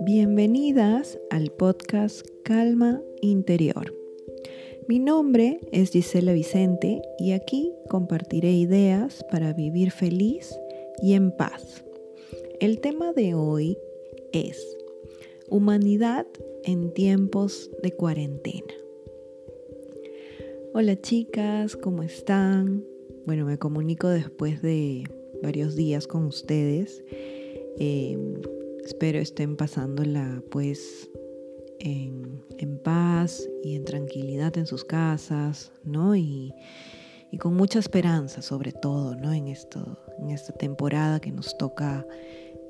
Bienvenidas al podcast Calma Interior. Mi nombre es Gisela Vicente y aquí compartiré ideas para vivir feliz y en paz. El tema de hoy es Humanidad en tiempos de cuarentena. Hola chicas, ¿cómo están? Bueno, me comunico después de varios días con ustedes. Em, espero estén pasándola pues en, paz y en tranquilidad en sus casas, ¿no? Y, con mucha esperanza sobre todo, ¿no? En, esto, en esta temporada que nos toca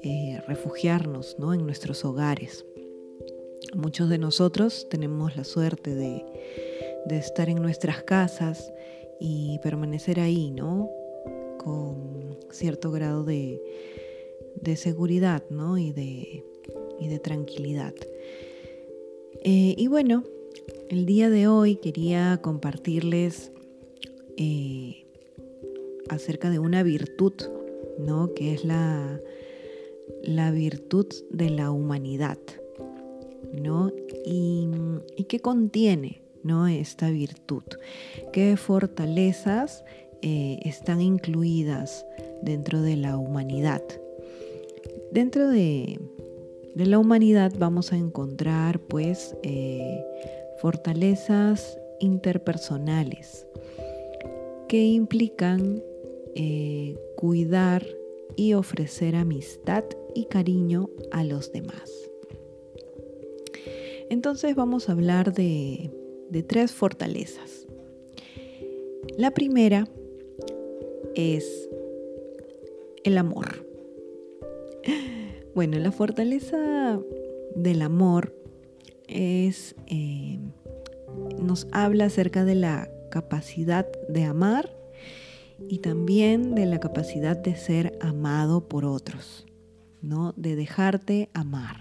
eh, refugiarnos, ¿no? En nuestros hogares. Muchos de nosotros tenemos la suerte de, de estar en nuestras casas y permanecer ahí, ¿no? Cierto grado de, de seguridad, ¿no? Y de, y de tranquilidad. Eh, y bueno, el día de hoy quería compartirles eh, acerca de una virtud, ¿no? Que es la, la virtud de la humanidad, ¿no? Y, y qué contiene, ¿no? esta virtud. ¿Qué fortalezas eh, están incluidas dentro de la humanidad? Dentro de, la humanidad vamos a encontrar pues eh, fortalezas interpersonales que implican eh, cuidar y ofrecer amistad y cariño a los demás. Entonces vamos a hablar de de tres fortalezas. La primera es el amor. Bueno, la fortaleza del amor es, eh, nos habla acerca de la capacidad de amar y también de la capacidad de ser amado por otros, ¿no? De dejarte amar.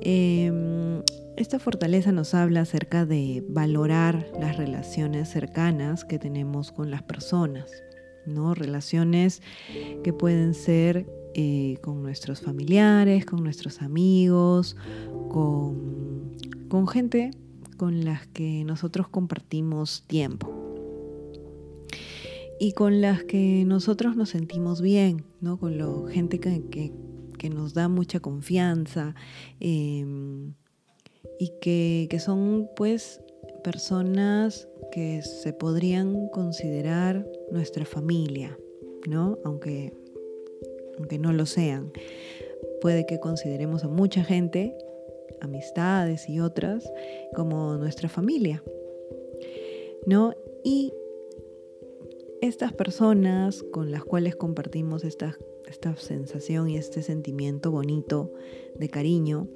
Em, esta fortaleza nos habla acerca de valorar las relaciones cercanas que tenemos con las personas, ¿no? Relaciones que pueden ser eh, con nuestros familiares, con nuestros amigos, con, con gente con las que nosotros compartimos tiempo y con las que nosotros nos sentimos bien, ¿no? Con la gente que, nos da mucha confianza, em, y que, son pues personas que se podrían considerar nuestra familia, ¿no? Aunque, aunque no lo sean. Puede que consideremos a mucha gente, amistades y otras, como nuestra familia, ¿no? Y estas personas con las cuales compartimos esta, esta sensación y este sentimiento bonito de cariño,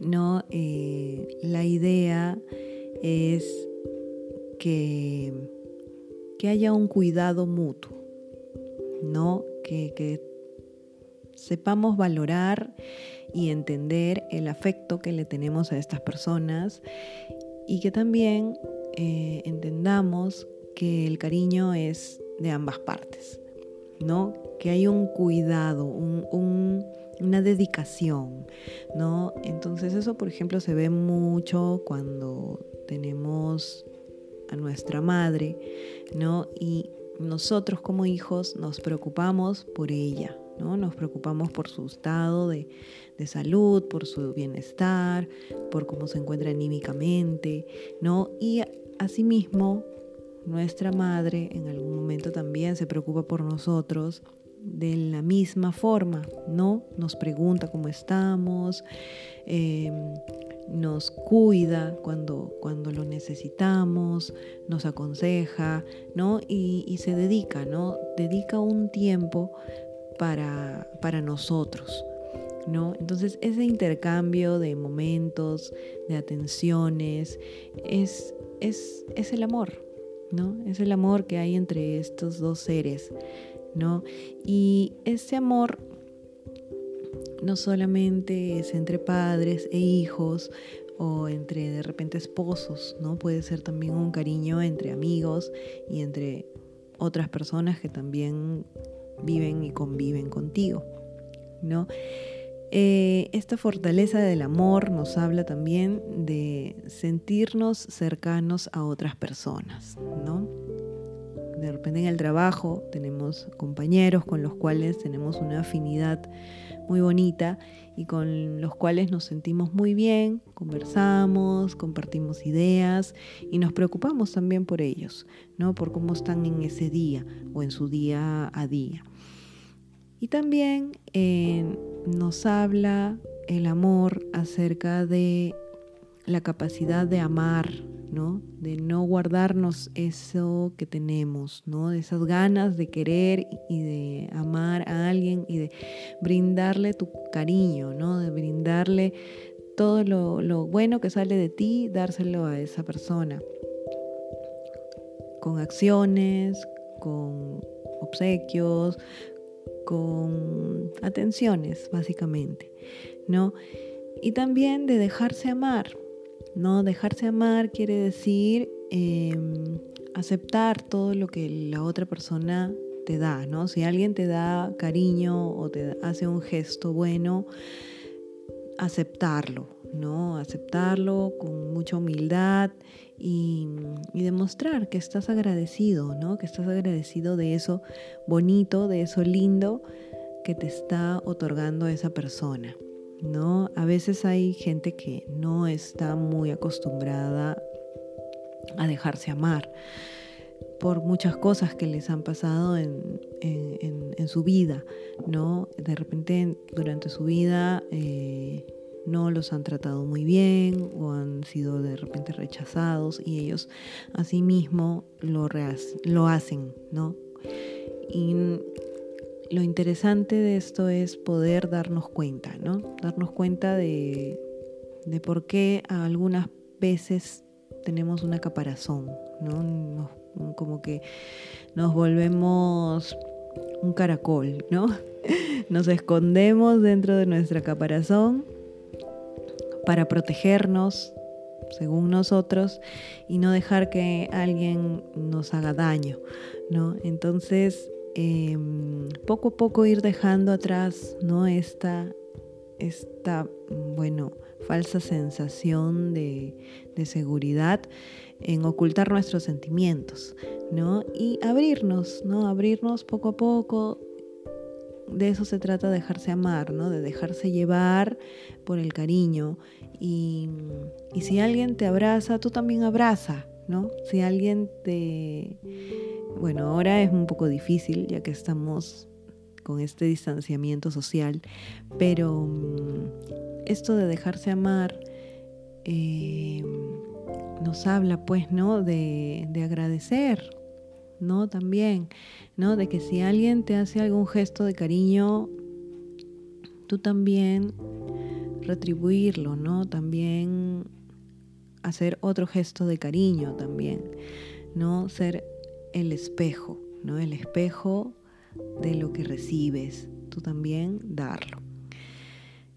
¿no? Eh, la idea es que, que, haya un cuidado mutuo, ¿no? Que, que sepamos valorar y entender el afecto que le tenemos a estas personas y que también eh, entendamos que el cariño es de ambas partes, ¿no? Que hay un cuidado, un una dedicación, ¿no? Entonces eso, por ejemplo, se ve mucho cuando tenemos nuestra madre, ¿no? Y nosotros como hijos nos preocupamos por ella, ¿no? Nos preocupamos por su estado de, de, salud, por su bienestar, por cómo se encuentra anímicamente, ¿no? Y asimismo, nuestra madre en algún momento también se preocupa por nosotros de la misma forma, ¿no? Nos pregunta cómo estamos, em, nos cuida cuando, cuando lo necesitamos, nos aconseja, ¿no? Y, se dedica, ¿no? Dedica un tiempo para, para nosotros. ¿No? Entonces ese intercambio de momentos, de atenciones, es, es, es el amor, ¿no? Es el amor que hay entre estos dos seres ¿no? Y ese amor no solamente es entre padres e hijos o entre de repente esposos, ¿no? Puede ser también un cariño entre amigos y entre otras personas que también viven y conviven contigo, ¿no? Eh, esta fortaleza del amor nos habla también de sentirnos cercanos a otras personas, ¿no? De repente en el trabajo tenemos compañeros con los cuales tenemos una afinidad muy bonita y con los cuales nos sentimos muy bien, conversamos, compartimos ideas y nos preocupamos también por ellos, ¿no? Por cómo están en ese día o en su día a día. Y también eh, nos habla el amor acerca de la capacidad de amar, ¿no? De no guardarnos eso que tenemos, ¿no? De esas ganas de querer y de amar a alguien y de brindarle tu cariño, ¿no? De brindarle todo lo, lo bueno que sale de ti, dárselo a esa persona. Con acciones, con obsequios, con atenciones, básicamente, ¿no? Y también de dejarse amar, ¿no? Dejarse amar quiere decir em, aceptar todo lo que la otra persona te da, ¿no? Si alguien te da cariño o te hace un gesto bueno, aceptarlo, ¿no? Aceptarlo con mucha humildad y, demostrar que estás agradecido, ¿no? Que estás agradecido de eso bonito, de eso lindo que te está otorgando esa persona, ¿no? A veces hay gente que no está muy acostumbrada a dejarse amar por muchas cosas que les han pasado en, su vida, ¿no? De repente durante su vida eh, no los han tratado muy bien o han sido de repente rechazados y ellos asimismo lo, lo hacen, ¿no? Lo interesante de esto es poder darnos cuenta, ¿no? Darnos cuenta de, de por qué algunas veces tenemos una caparazón, ¿no? como que nos volvemos un caracol, ¿no? Nos escondemos dentro de nuestra caparazón para protegernos, según nosotros, y no dejar que alguien nos haga daño, ¿no? Entonces, em, poco a poco ir dejando atrás, ¿no? Esta, esta bueno, falsa sensación de, de seguridad en ocultar nuestros sentimientos, ¿no? Y abrirnos, ¿no? Abrirnos poco a poco, de eso se trata dejarse amar, ¿no? De dejarse llevar por el cariño. Y, si alguien te abraza, tú también abraza, ¿no? Si alguien te... Bueno, ahora es un poco difícil ya que estamos con este distanciamiento social, pero mm, esto de dejarse amar eh, nos habla pues, ¿no? De, de agradecer, ¿no? También, ¿no? De que si alguien te hace algún gesto de cariño, tú también retribuirlo, ¿no? También hacer otro gesto de cariño también, ¿no? Ser el espejo, ¿no? El espejo de lo que recibes, tú también darlo.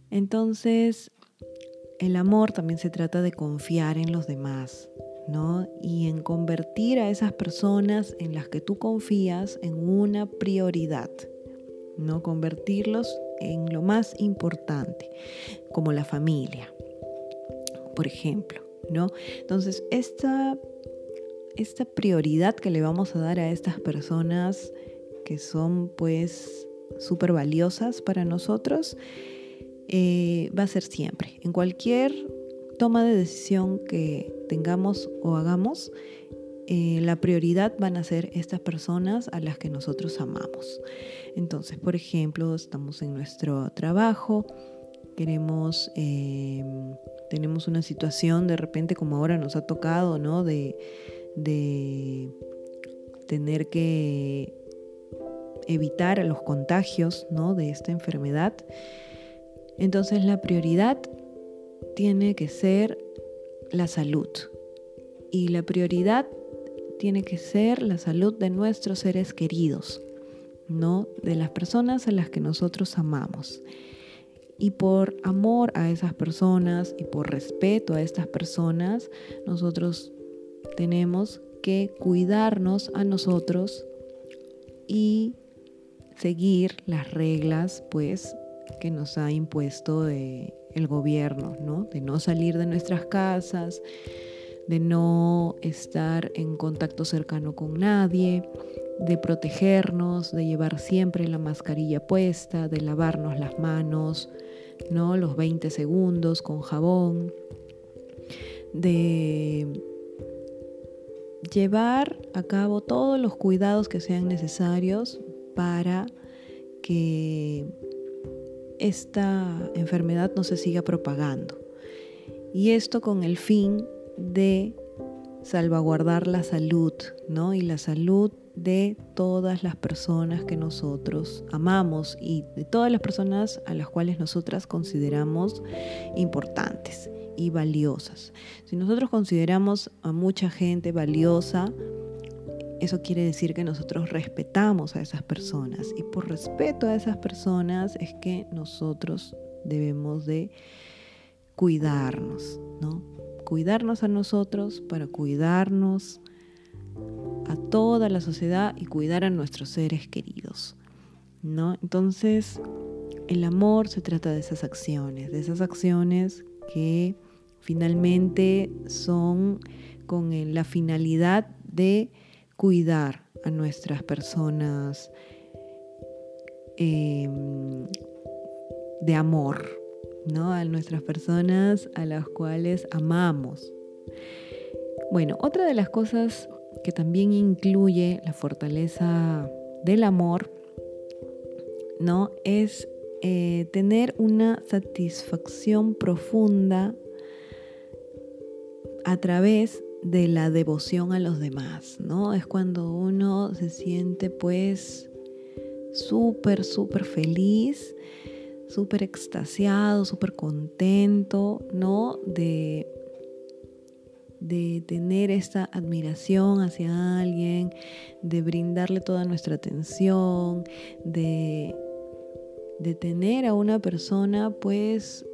Entonces, el amor también se trata de confiar en los demás, ¿no? Y en convertir a esas personas en las que tú confías en una prioridad, ¿no? Convertirlos en lo más importante, como la familia, por ejemplo, ¿no? Entonces, esta, esta prioridad que le vamos a dar a estas personas que son pues súper valiosas para nosotros, eh, va a ser siempre, en cualquier toma de decisión que tengamos o hagamos, eh, la prioridad van a ser estas personas a las que nosotros amamos. Entonces, por ejemplo, estamos en nuestro trabajo, queremos, eh, tenemos una situación de repente como ahora nos ha tocado, ¿no? De, de tener que evitar los contagios, ¿no? De esta enfermedad. Entonces la prioridad tiene que ser la salud. Y la prioridad tiene que ser la salud de nuestros seres queridos, no de las personas a las que nosotros amamos. Y por amor a esas personas y por respeto a estas personas, nosotros tenemos que cuidarnos a nosotros y seguir las reglas, pues, que nos ha impuesto el gobierno, ¿no? De no salir de nuestras casas, de no estar en contacto cercano con nadie, de protegernos, de llevar siempre la mascarilla puesta, de lavarnos las manos, ¿no? Los 20 segundos con jabón, de llevar a cabo todos los cuidados que sean necesarios para que esta enfermedad no se siga propagando. Y esto con el fin de salvaguardar la salud, ¿no? Y la salud de todas las personas que nosotros amamos y de todas las personas a las cuales nosotras consideramos importantes y valiosas. Si nosotros consideramos a mucha gente valiosa, eso quiere decir que nosotros respetamos a esas personas y por respeto a esas personas es que nosotros debemos de cuidarnos, ¿no? Cuidarnos a nosotros para cuidarnos a toda la sociedad y cuidar a nuestros seres queridos, ¿no? Entonces, el amor se trata de esas acciones, de esas acciones que finalmente son con la finalidad de cuidar a nuestras personas em, de amor, ¿no? A nuestras personas a las cuales amamos. Bueno, otra de las cosas que también incluye la fortaleza del amor, ¿no? Es eh, tener una satisfacción profunda a través de la devoción a los demás, ¿no? Es cuando uno se siente pues súper, súper feliz, súper extasiado, súper contento, ¿no? De, de tener esta admiración hacia alguien, de brindarle toda nuestra atención, de, de tener a una persona pues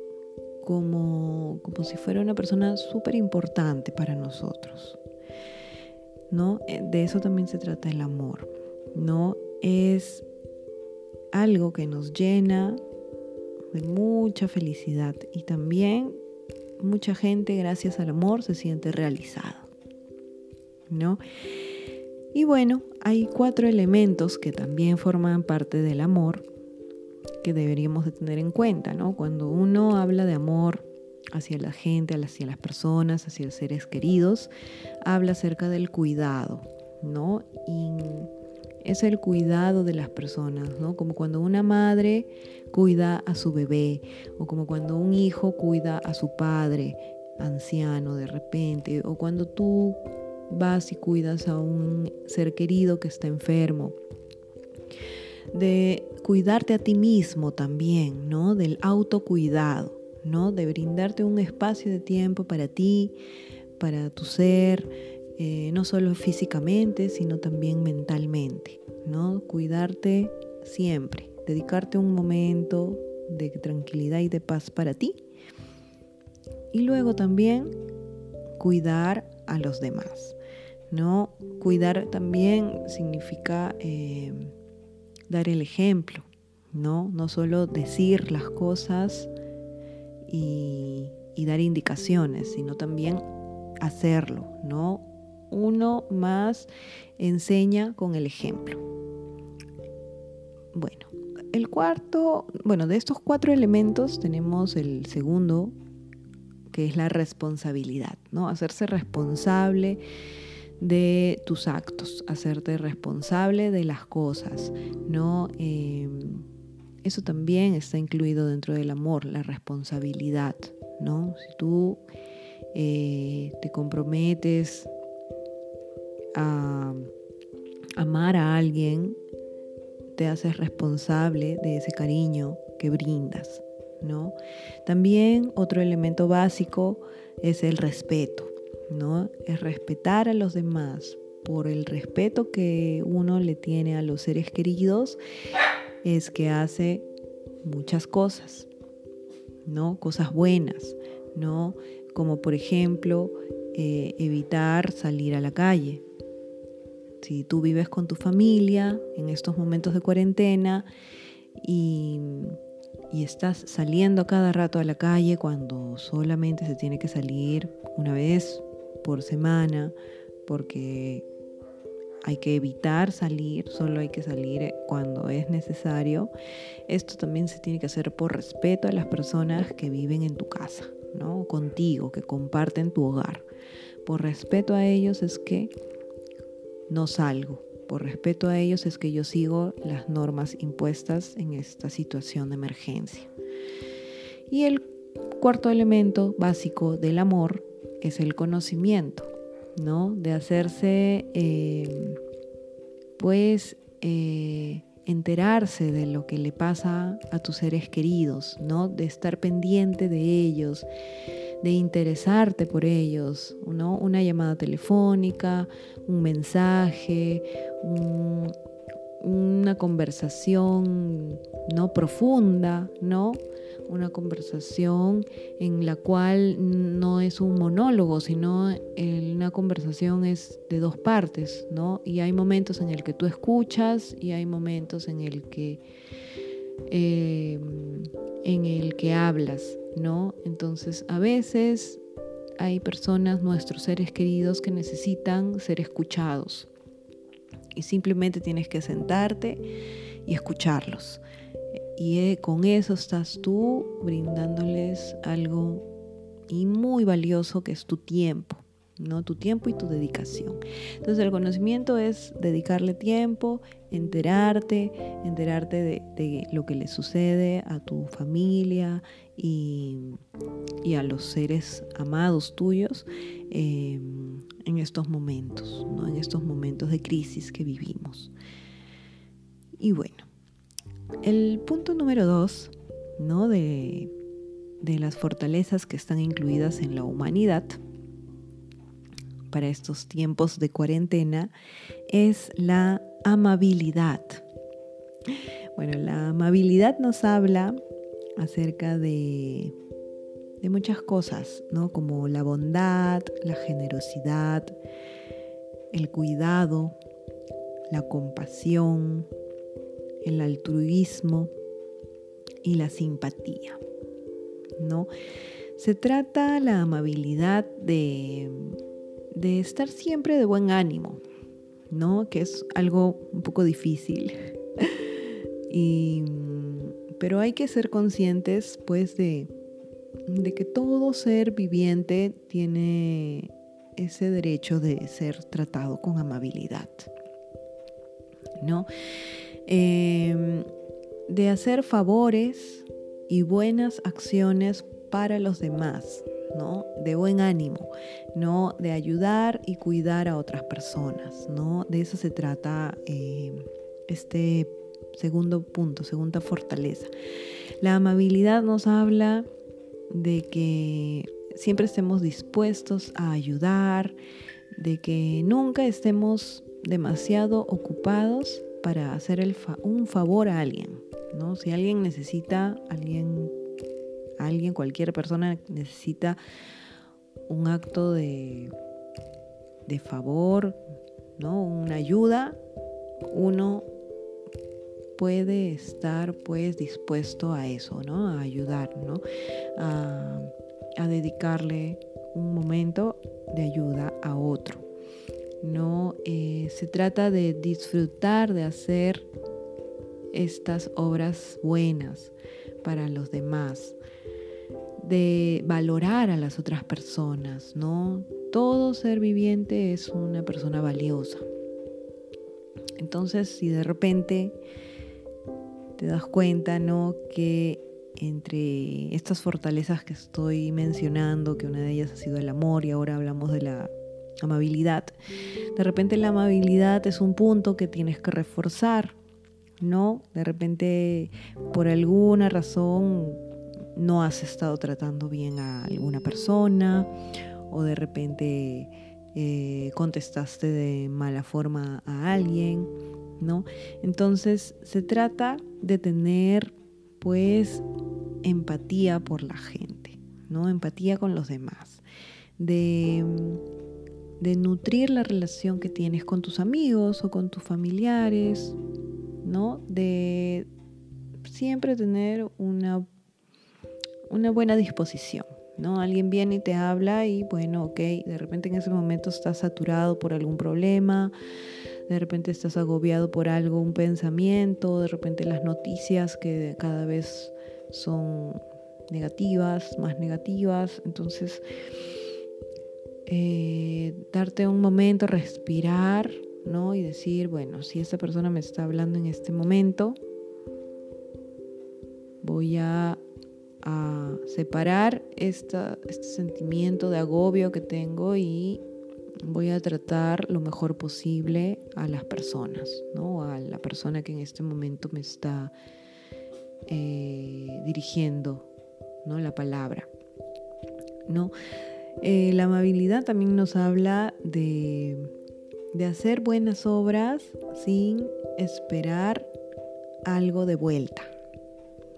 como, como si fuera una persona súper importante para nosotros. ¿No? Eh, de eso también se trata el amor. ¿No? Es algo que nos llena de mucha felicidad y también mucha gente gracias al amor se siente realizado. ¿No? Y bueno, hay cuatro elementos que también forman parte del amor que deberíamos de tener en cuenta, ¿no? Cuando uno habla de amor hacia la gente, hacia las personas, hacia los seres queridos, habla acerca del cuidado, ¿no? Es el cuidado de las personas, ¿no? Como cuando una madre cuida a su bebé o como cuando un hijo cuida a su padre anciano de repente o cuando tú vas y cuidas a un ser querido que está enfermo de cuidarte a ti mismo también, ¿no? Del autocuidado, ¿no? De brindarte un espacio de tiempo para ti, para tu ser, eh, no solo físicamente, sino también mentalmente, ¿no? Cuidarte siempre, dedicarte un momento de tranquilidad y de paz para ti. Y luego también cuidar a los demás, ¿no? Cuidar también significa... Eh, dar el ejemplo, ¿no? No solo decir las cosas y, dar indicaciones, sino también hacerlo, ¿no? Uno más enseña con el ejemplo. Bueno, el cuarto, bueno, de estos cuatro elementos tenemos el segundo, que es la responsabilidad, ¿no? Hacerse responsable de tus actos, hacerte responsable de las cosas, ¿no? Em, eso también está incluido dentro del amor, la responsabilidad, ¿no? Si tú eh, te comprometes a amar a alguien, te haces responsable de ese cariño que brindas, ¿no? También otro elemento básico es el respeto. ¿no? Es respetar a los demás por el respeto que uno le tiene a los seres queridos, es que hace muchas cosas, ¿no? Cosas buenas, ¿no? Como por ejemplo, eh, evitar salir a la calle, Si tú vives con tu familia en estos momentos de cuarentena y, y estás saliendo cada rato a la calle cuando solamente se tiene que salir una vez por semana, porque hay que evitar salir, solo hay que salir cuando es necesario. Esto también se tiene que hacer por respeto a las personas que viven en tu casa, ¿no? Contigo, que comparten tu hogar. Por respeto a ellos es que no salgo. Por respeto a ellos es que yo sigo las normas impuestas en esta situación de emergencia. Y el cuarto elemento básico del amor es el conocimiento. ¿no? De hacerse, eh, pues, eh, enterarse de lo que le pasa a tus seres queridos, ¿no? De estar pendiente de ellos, de interesarte por ellos, ¿no? Una llamada telefónica, un mensaje, una conversación no profunda, ¿no? una conversación en la cual no es un monólogo, sino una conversación es de dos partes, ¿no? Y hay momentos en el que tú escuchas y hay momentos en el que eh, en el que hablas, ¿no? Entonces, a veces hay personas, nuestros seres queridos, que necesitan ser escuchados. Y simplemente tienes que sentarte y escucharlos. Y eh, con eso estás tú brindándoles algo y muy valioso que es tu tiempo, ¿no? Tu tiempo y tu dedicación. Entonces el conocimiento es dedicarle tiempo, enterarte, enterarte de, lo que le sucede a tu familia y, a los seres amados tuyos em, en estos momentos, ¿no? En estos momentos de crisis que vivimos. Y bueno, el punto número dos, ¿no? De, de las fortalezas que están incluidas en la humanidad para estos tiempos de cuarentena es la amabilidad. Bueno, la amabilidad nos habla acerca de, muchas cosas, ¿no? Como la bondad, la generosidad, el cuidado, la compasión, el altruismo y la simpatía. ¿no? Se trata la amabilidad de estar siempre de buen ánimo, ¿no? que es algo un poco difícil. y, pero hay que ser conscientes pues de, de que todo ser viviente tiene ese derecho de ser tratado con amabilidad. ¿no? Em, de hacer favores y buenas acciones para los demás, ¿no? De buen ánimo, ¿no? De ayudar y cuidar a otras personas, ¿no? De eso se trata em, este segundo punto, segunda fortaleza. La amabilidad nos habla de que siempre estemos dispuestos a ayudar, de que nunca estemos demasiado ocupados para hacer un favor a alguien, ¿no? Si alguien necesita, alguien, alguien, cualquier persona necesita un acto de, de favor, ¿no? Una ayuda, uno puede estar pues dispuesto a eso, ¿no? A ayudar, ¿no? A, dedicarle un momento de ayuda a otro. No eh, se trata de disfrutar de hacer estas obras buenas para los demás, de valorar a las otras personas, ¿no? Todo ser viviente es una persona valiosa. Entonces, si de repente te das cuenta, ¿no? Que entre estas fortalezas que estoy mencionando, que una de ellas ha sido el amor y ahora hablamos de la amabilidad. De repente la amabilidad es un punto que tienes que reforzar, ¿no? De repente por alguna razón no has estado tratando bien a alguna persona o de repente eh, contestaste de mala forma a alguien, ¿no? Entonces se trata de tener pues empatía por la gente, ¿no? Empatía con los demás, de de nutrir la relación que tienes con tus amigos o con tus familiares, ¿no? De siempre tener una, una buena disposición. ¿no? Alguien viene y te habla y bueno, ok, de repente en ese momento estás saturado por algún problema, de repente estás agobiado por algo, un pensamiento, de repente las noticias que cada vez son negativas, más negativas, entonces eh, darte un momento, respirar, ¿no? Y decir, bueno, si esta persona me está hablando en este momento, voy a, separar esta, este sentimiento de agobio que tengo y voy a tratar lo mejor posible a las personas, ¿no? A la persona que en este momento me está eh, dirigiendo, ¿no? La palabra, ¿no? Eh, la amabilidad también nos habla de, de hacer buenas obras sin esperar algo de vuelta,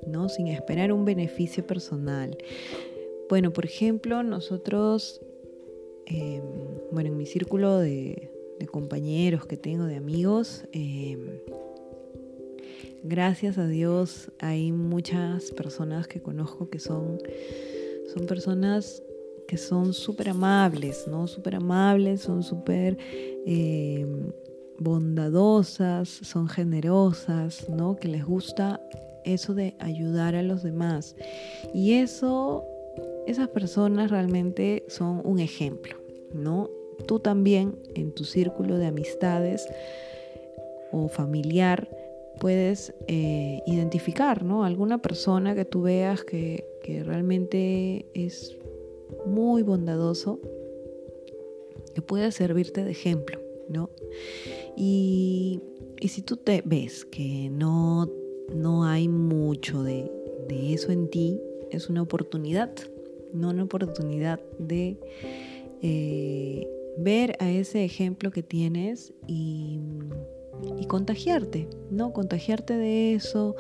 ¿no? Sin esperar un beneficio personal. Bueno, por ejemplo, nosotros, em, bueno, en mi círculo de, compañeros que tengo, de amigos, em, gracias a Dios hay muchas personas que conozco que son, son personas que son súper amables, ¿no? Súper amables, son súper em, bondadosas, son generosas, ¿no? Que les gusta eso de ayudar a los demás. Y eso, esas personas realmente son un ejemplo, ¿no? Tú también en tu círculo de amistades o familiar puedes eh, identificar, ¿no? Alguna persona que tú veas que, que realmente es muy bondadoso, que puede servirte de ejemplo, ¿no? Y, y si tú te ves que no no hay mucho de, eso en ti, es una oportunidad, no una oportunidad de eh, ver a ese ejemplo que tienes y, contagiarte, ¿no? Contagiarte de eso.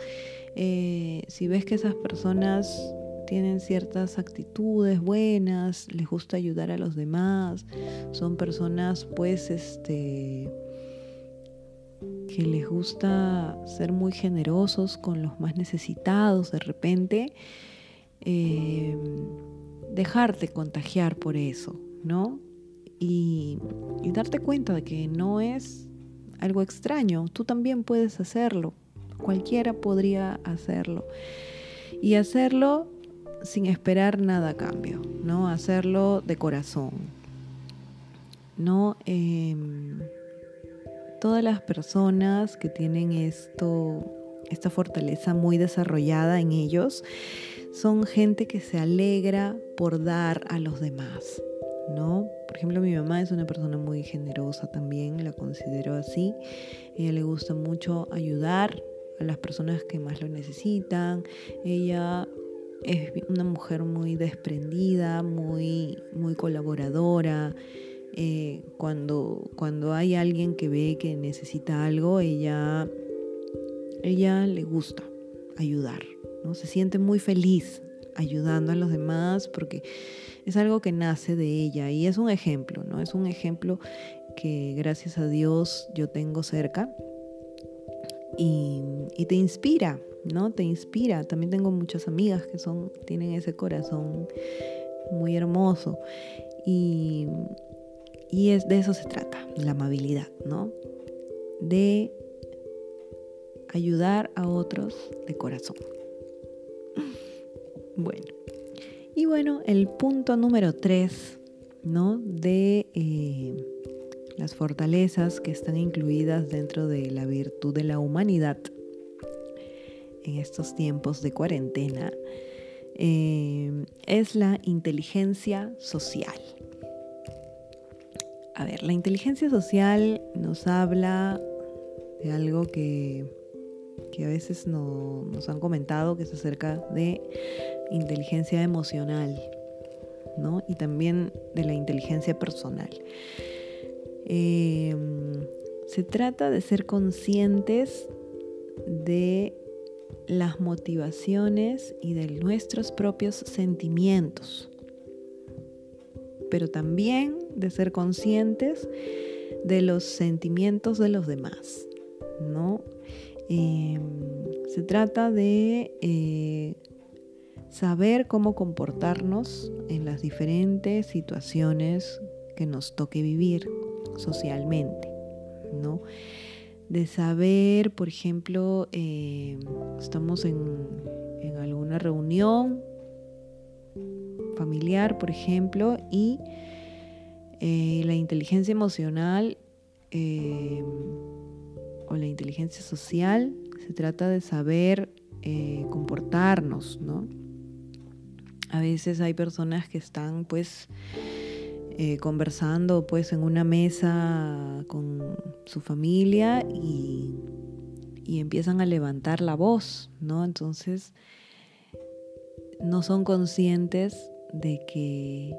Eh, si ves que esas personas tienen ciertas actitudes buenas, les gusta ayudar a los demás, son personas pues este que les gusta ser muy generosos con los más necesitados de repente, eh, dejarte contagiar por eso, ¿no? Y, darte cuenta de que no es algo extraño, tú también puedes hacerlo, cualquiera podría hacerlo. Y hacerlo sin esperar nada a cambio, ¿no? Hacerlo de corazón. No em, todas las personas que tienen esto, esta fortaleza muy desarrollada en ellos, son gente que se alegra por dar a los demás, ¿no? Por ejemplo, mi mamá es una persona muy generosa también, la considero así. Ella le gusta mucho ayudar a las personas que más lo necesitan. Ella es una mujer muy desprendida, muy, muy colaboradora. Eh, cuando, cuando hay alguien que ve que necesita algo, ella, ella le gusta ayudar, ¿no? Se siente muy feliz ayudando a los demás porque es algo que nace de ella y es un ejemplo, ¿no? Es un ejemplo que gracias a Dios yo tengo cerca y, y te inspira, ¿no? Te inspira. También tengo muchas amigas que son, tienen ese corazón muy hermoso. Y, y es, de eso se trata, la amabilidad, ¿no? De ayudar a otros de corazón. Bueno, y bueno, el punto número tres, ¿no? De eh, las fortalezas que están incluidas dentro de la virtud de la humanidad en estos tiempos de cuarentena eh, es la inteligencia social. A ver, la inteligencia social nos habla de algo que, a veces nos han comentado, que es acerca de inteligencia emocional, ¿no? Y también de la inteligencia personal. Eh, se trata de ser conscientes de las motivaciones y de nuestros propios sentimientos. Pero también de ser conscientes de los sentimientos de los demás, ¿no? Em, se trata de eh, saber cómo comportarnos en las diferentes situaciones que nos toque vivir socialmente, ¿no? De saber, por ejemplo, em, estamos en, alguna reunión familiar, por ejemplo, y eh, la inteligencia emocional em, o la inteligencia social se trata de saber eh, comportarnos, ¿no? A veces hay personas que están pues eh, conversando pues en una mesa con su familia y, y empiezan a levantar la voz, ¿no? Entonces no son conscientes de que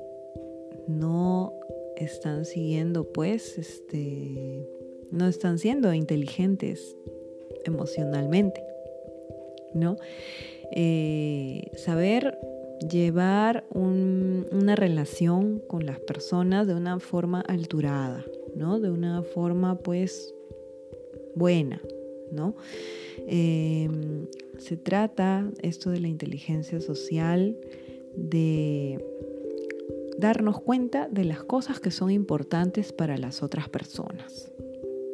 no están siguiendo pues este no están siendo inteligentes emocionalmente, ¿no? Eh, saber llevar una relación con las personas de una forma alturada, ¿no? De una forma pues buena, ¿no? Em, se trata esto de la inteligencia social de darnos cuenta de las cosas que son importantes para las otras personas,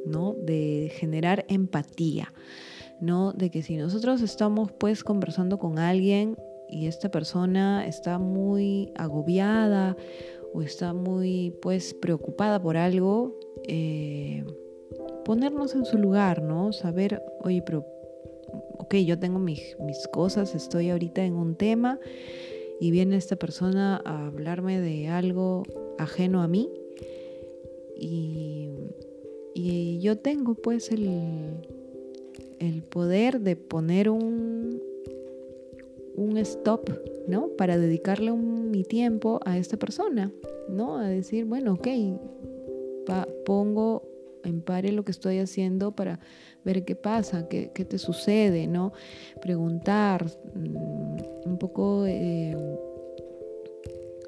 ¿no? De generar empatía, ¿no? De que si nosotros estamos pues conversando con alguien y esta persona está muy agobiada o está muy pues preocupada por algo, eh, ponernos en su lugar, ¿no? Saber, oye, pero, ok, yo tengo mis, mis cosas, estoy ahorita en un tema y viene esta persona a hablarme de algo ajeno a mí y, y yo tengo pues el, el poder de poner un, un stop, ¿no? Para dedicarle mi tiempo a esta persona, ¿no? A decir, bueno, ok, pongo en pare lo que estoy haciendo para ver qué pasa, qué, te sucede, ¿no? Preguntar, mm, un poco eh,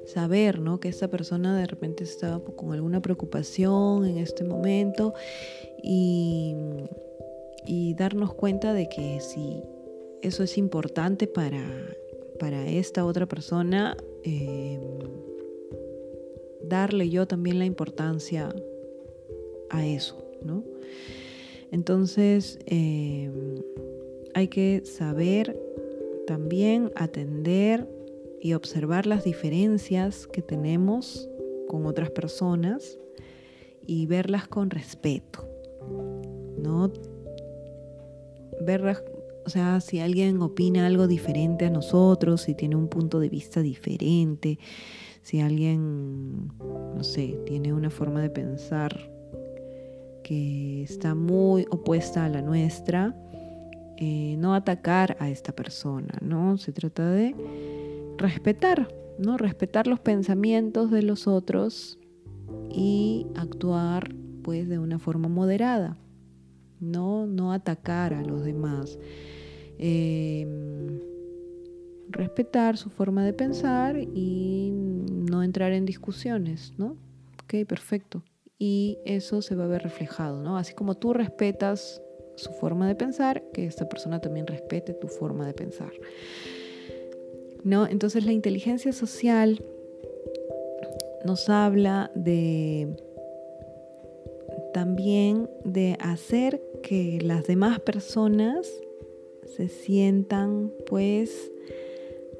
saber, ¿no? Que esta persona de repente está con alguna preocupación en este momento y, y darnos cuenta de que si eso es importante para, para esta otra persona, eh, darle yo también la importancia a eso, ¿no? Entonces, eh, hay que saber también atender y observar las diferencias que tenemos con otras personas y verlas con respeto, ¿no? Verlas o sea, si alguien opina algo diferente a nosotros, si tiene un punto de vista diferente, si alguien, no sé, tiene una forma de pensar que está muy opuesta a la nuestra, eh, no atacar a esta persona, ¿no? Se trata de respetar, ¿no? Respetar los pensamientos de los otros y actuar pues de una forma moderada, no, no atacar a los demás. Em, respetar su forma de pensar y no entrar en discusiones, ¿no? Ok, perfecto. Y eso se va a ver reflejado, ¿no? Así como tú respetas su forma de pensar, que esta persona también respete tu forma de pensar. ¿No? Entonces la inteligencia social nos habla de también de hacer que las demás personas se sientan pues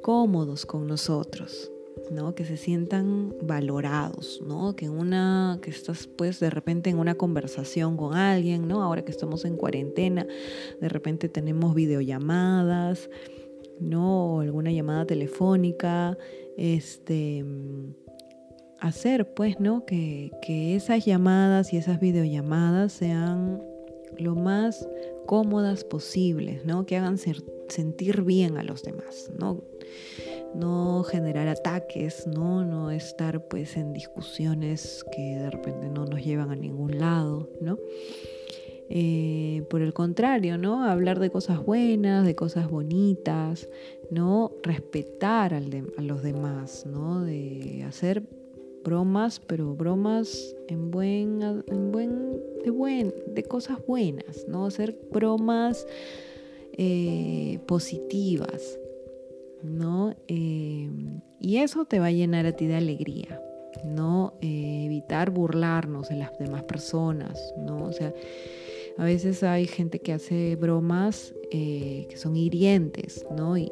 cómodos con nosotros, ¿no? Que se sientan valorados, ¿no? Que una que estás pues de repente en una conversación con alguien, ¿no? Ahora que estamos en cuarentena, de repente tenemos videollamadas, ¿no? O alguna llamada telefónica, este hacer pues, ¿no? Que, que esas llamadas y esas videollamadas sean lo más cómodas posibles, ¿no? Que hagan sentir bien a los demás, ¿no? No generar ataques, ¿no? No estar pues en discusiones que de repente no nos llevan a ningún lado, ¿no? Eh, por el contrario, ¿no? Hablar de cosas buenas, de cosas bonitas, ¿no? Respetar a los demás, ¿no? De hacer bromas, pero bromas en buen, en buen, de buen, de cosas buenas, ¿no? Hacer bromas eh, positivas, ¿no? Eh, y eso te va a llenar a ti de alegría, ¿no? Eh, evitar burlarnos de las demás personas, ¿no? O sea, a veces hay gente que hace bromas que son hirientes, ¿no? Y,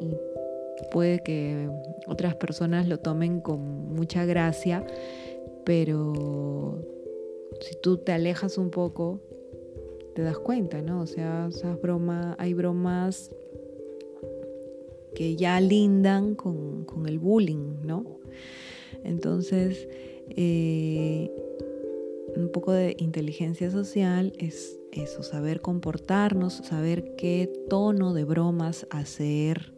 puede que otras personas lo tomen con mucha gracia, pero si tú te alejas un poco, te das cuenta, ¿no? O sea, esas bromas, hay bromas que ya lindan con, el bullying, ¿no? Entonces, eh, un poco de inteligencia social es eso, saber comportarnos, saber qué tono de bromas hacer,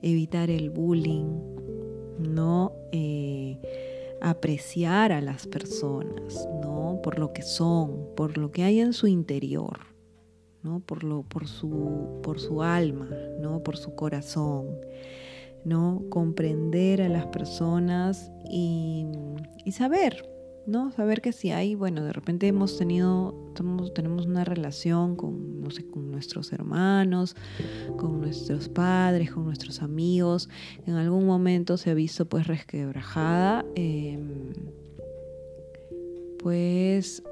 evitar el bullying, no eh, apreciar a las personas, ¿no? Por lo que son, por lo que hay en su interior, ¿no? Por, lo, por, su, por su alma, ¿no? Por su corazón, ¿no? Comprender a las personas y, y saber, ¿no? Saber que si hay, bueno, de repente hemos tenido, tenemos una relación con, no sé, con nuestros hermanos, con nuestros padres, con nuestros amigos, en algún momento se ha visto pues resquebrajada, em, pues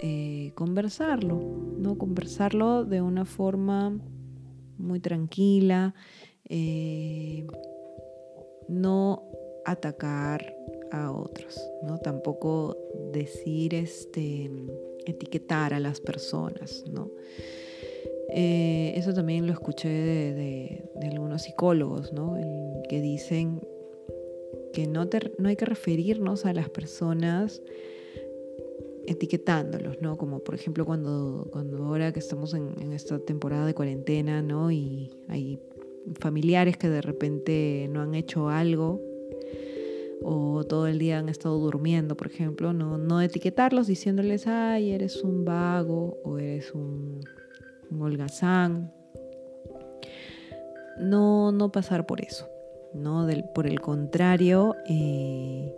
conversarlo, ¿no? Conversarlo de una forma muy tranquila, eh, no atacar, a otros, ¿no? Tampoco decir, este, etiquetar a las personas, ¿no? Eh, eso también lo escuché de, algunos psicólogos, ¿no? que dicen que no hay que referirnos a las personas etiquetándolos, ¿no? Como por ejemplo cuando, cuando ahora que estamos en, esta temporada de cuarentena, ¿no? Y hay familiares que de repente no han hecho algo o todo el día han estado durmiendo, por ejemplo, no, no etiquetarlos diciéndoles, ay, eres un vago o eres un, holgazán. No, no pasar por eso, ¿no? Por el contrario, eh,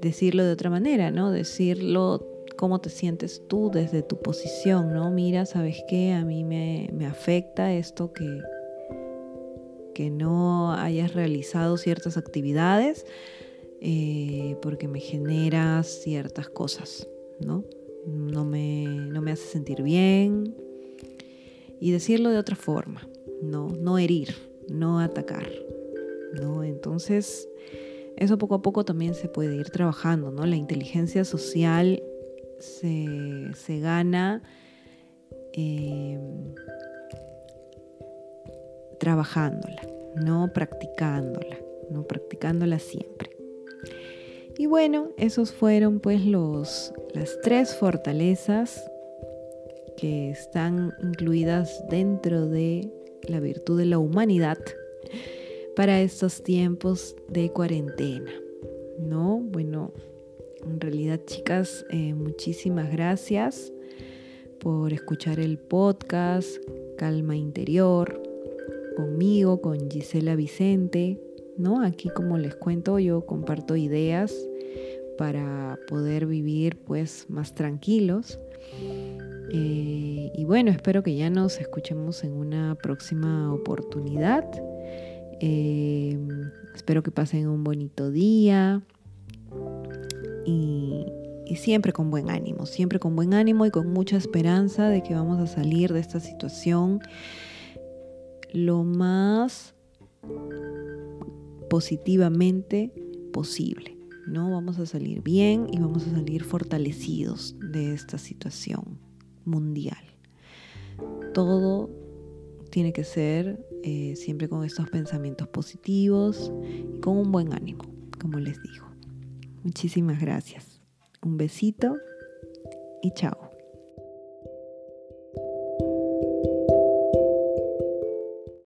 decirlo de otra manera, ¿no? Decirlo cómo te sientes tú desde tu posición, ¿no? Mira, ¿sabes qué? A mí me, me afecta esto que, que no hayas realizado ciertas actividades eh, porque me genera ciertas cosas, ¿no? No me, no me hace sentir bien. Y decirlo de otra forma, ¿no? No herir, no atacar, ¿no? Entonces, eso poco a poco también se puede ir trabajando, ¿no? La inteligencia social se, se gana eh, trabajándola, no practicándola, no practicándola siempre. Y bueno, esos fueron pues los, las tres fortalezas que están incluidas dentro de la virtud de la humanidad para estos tiempos de cuarentena. ¿No? Bueno, en realidad chicas, eh, muchísimas gracias por escuchar el podcast Calma Interior conmigo, con Gisela Vicente, ¿no? Aquí como les cuento, yo comparto ideas para poder vivir pues más tranquilos. Eh, y bueno, espero que ya nos escuchemos en una próxima oportunidad. Eh, espero que pasen un bonito día y, y siempre con buen ánimo, siempre con buen ánimo y con mucha esperanza de que vamos a salir de esta situación lo más positivamente posible. ¿no? Vamos a salir bien y vamos a salir fortalecidos de esta situación mundial. Todo tiene que ser eh, siempre con estos pensamientos positivos y con un buen ánimo, como les digo. Muchísimas gracias. Un besito y chao.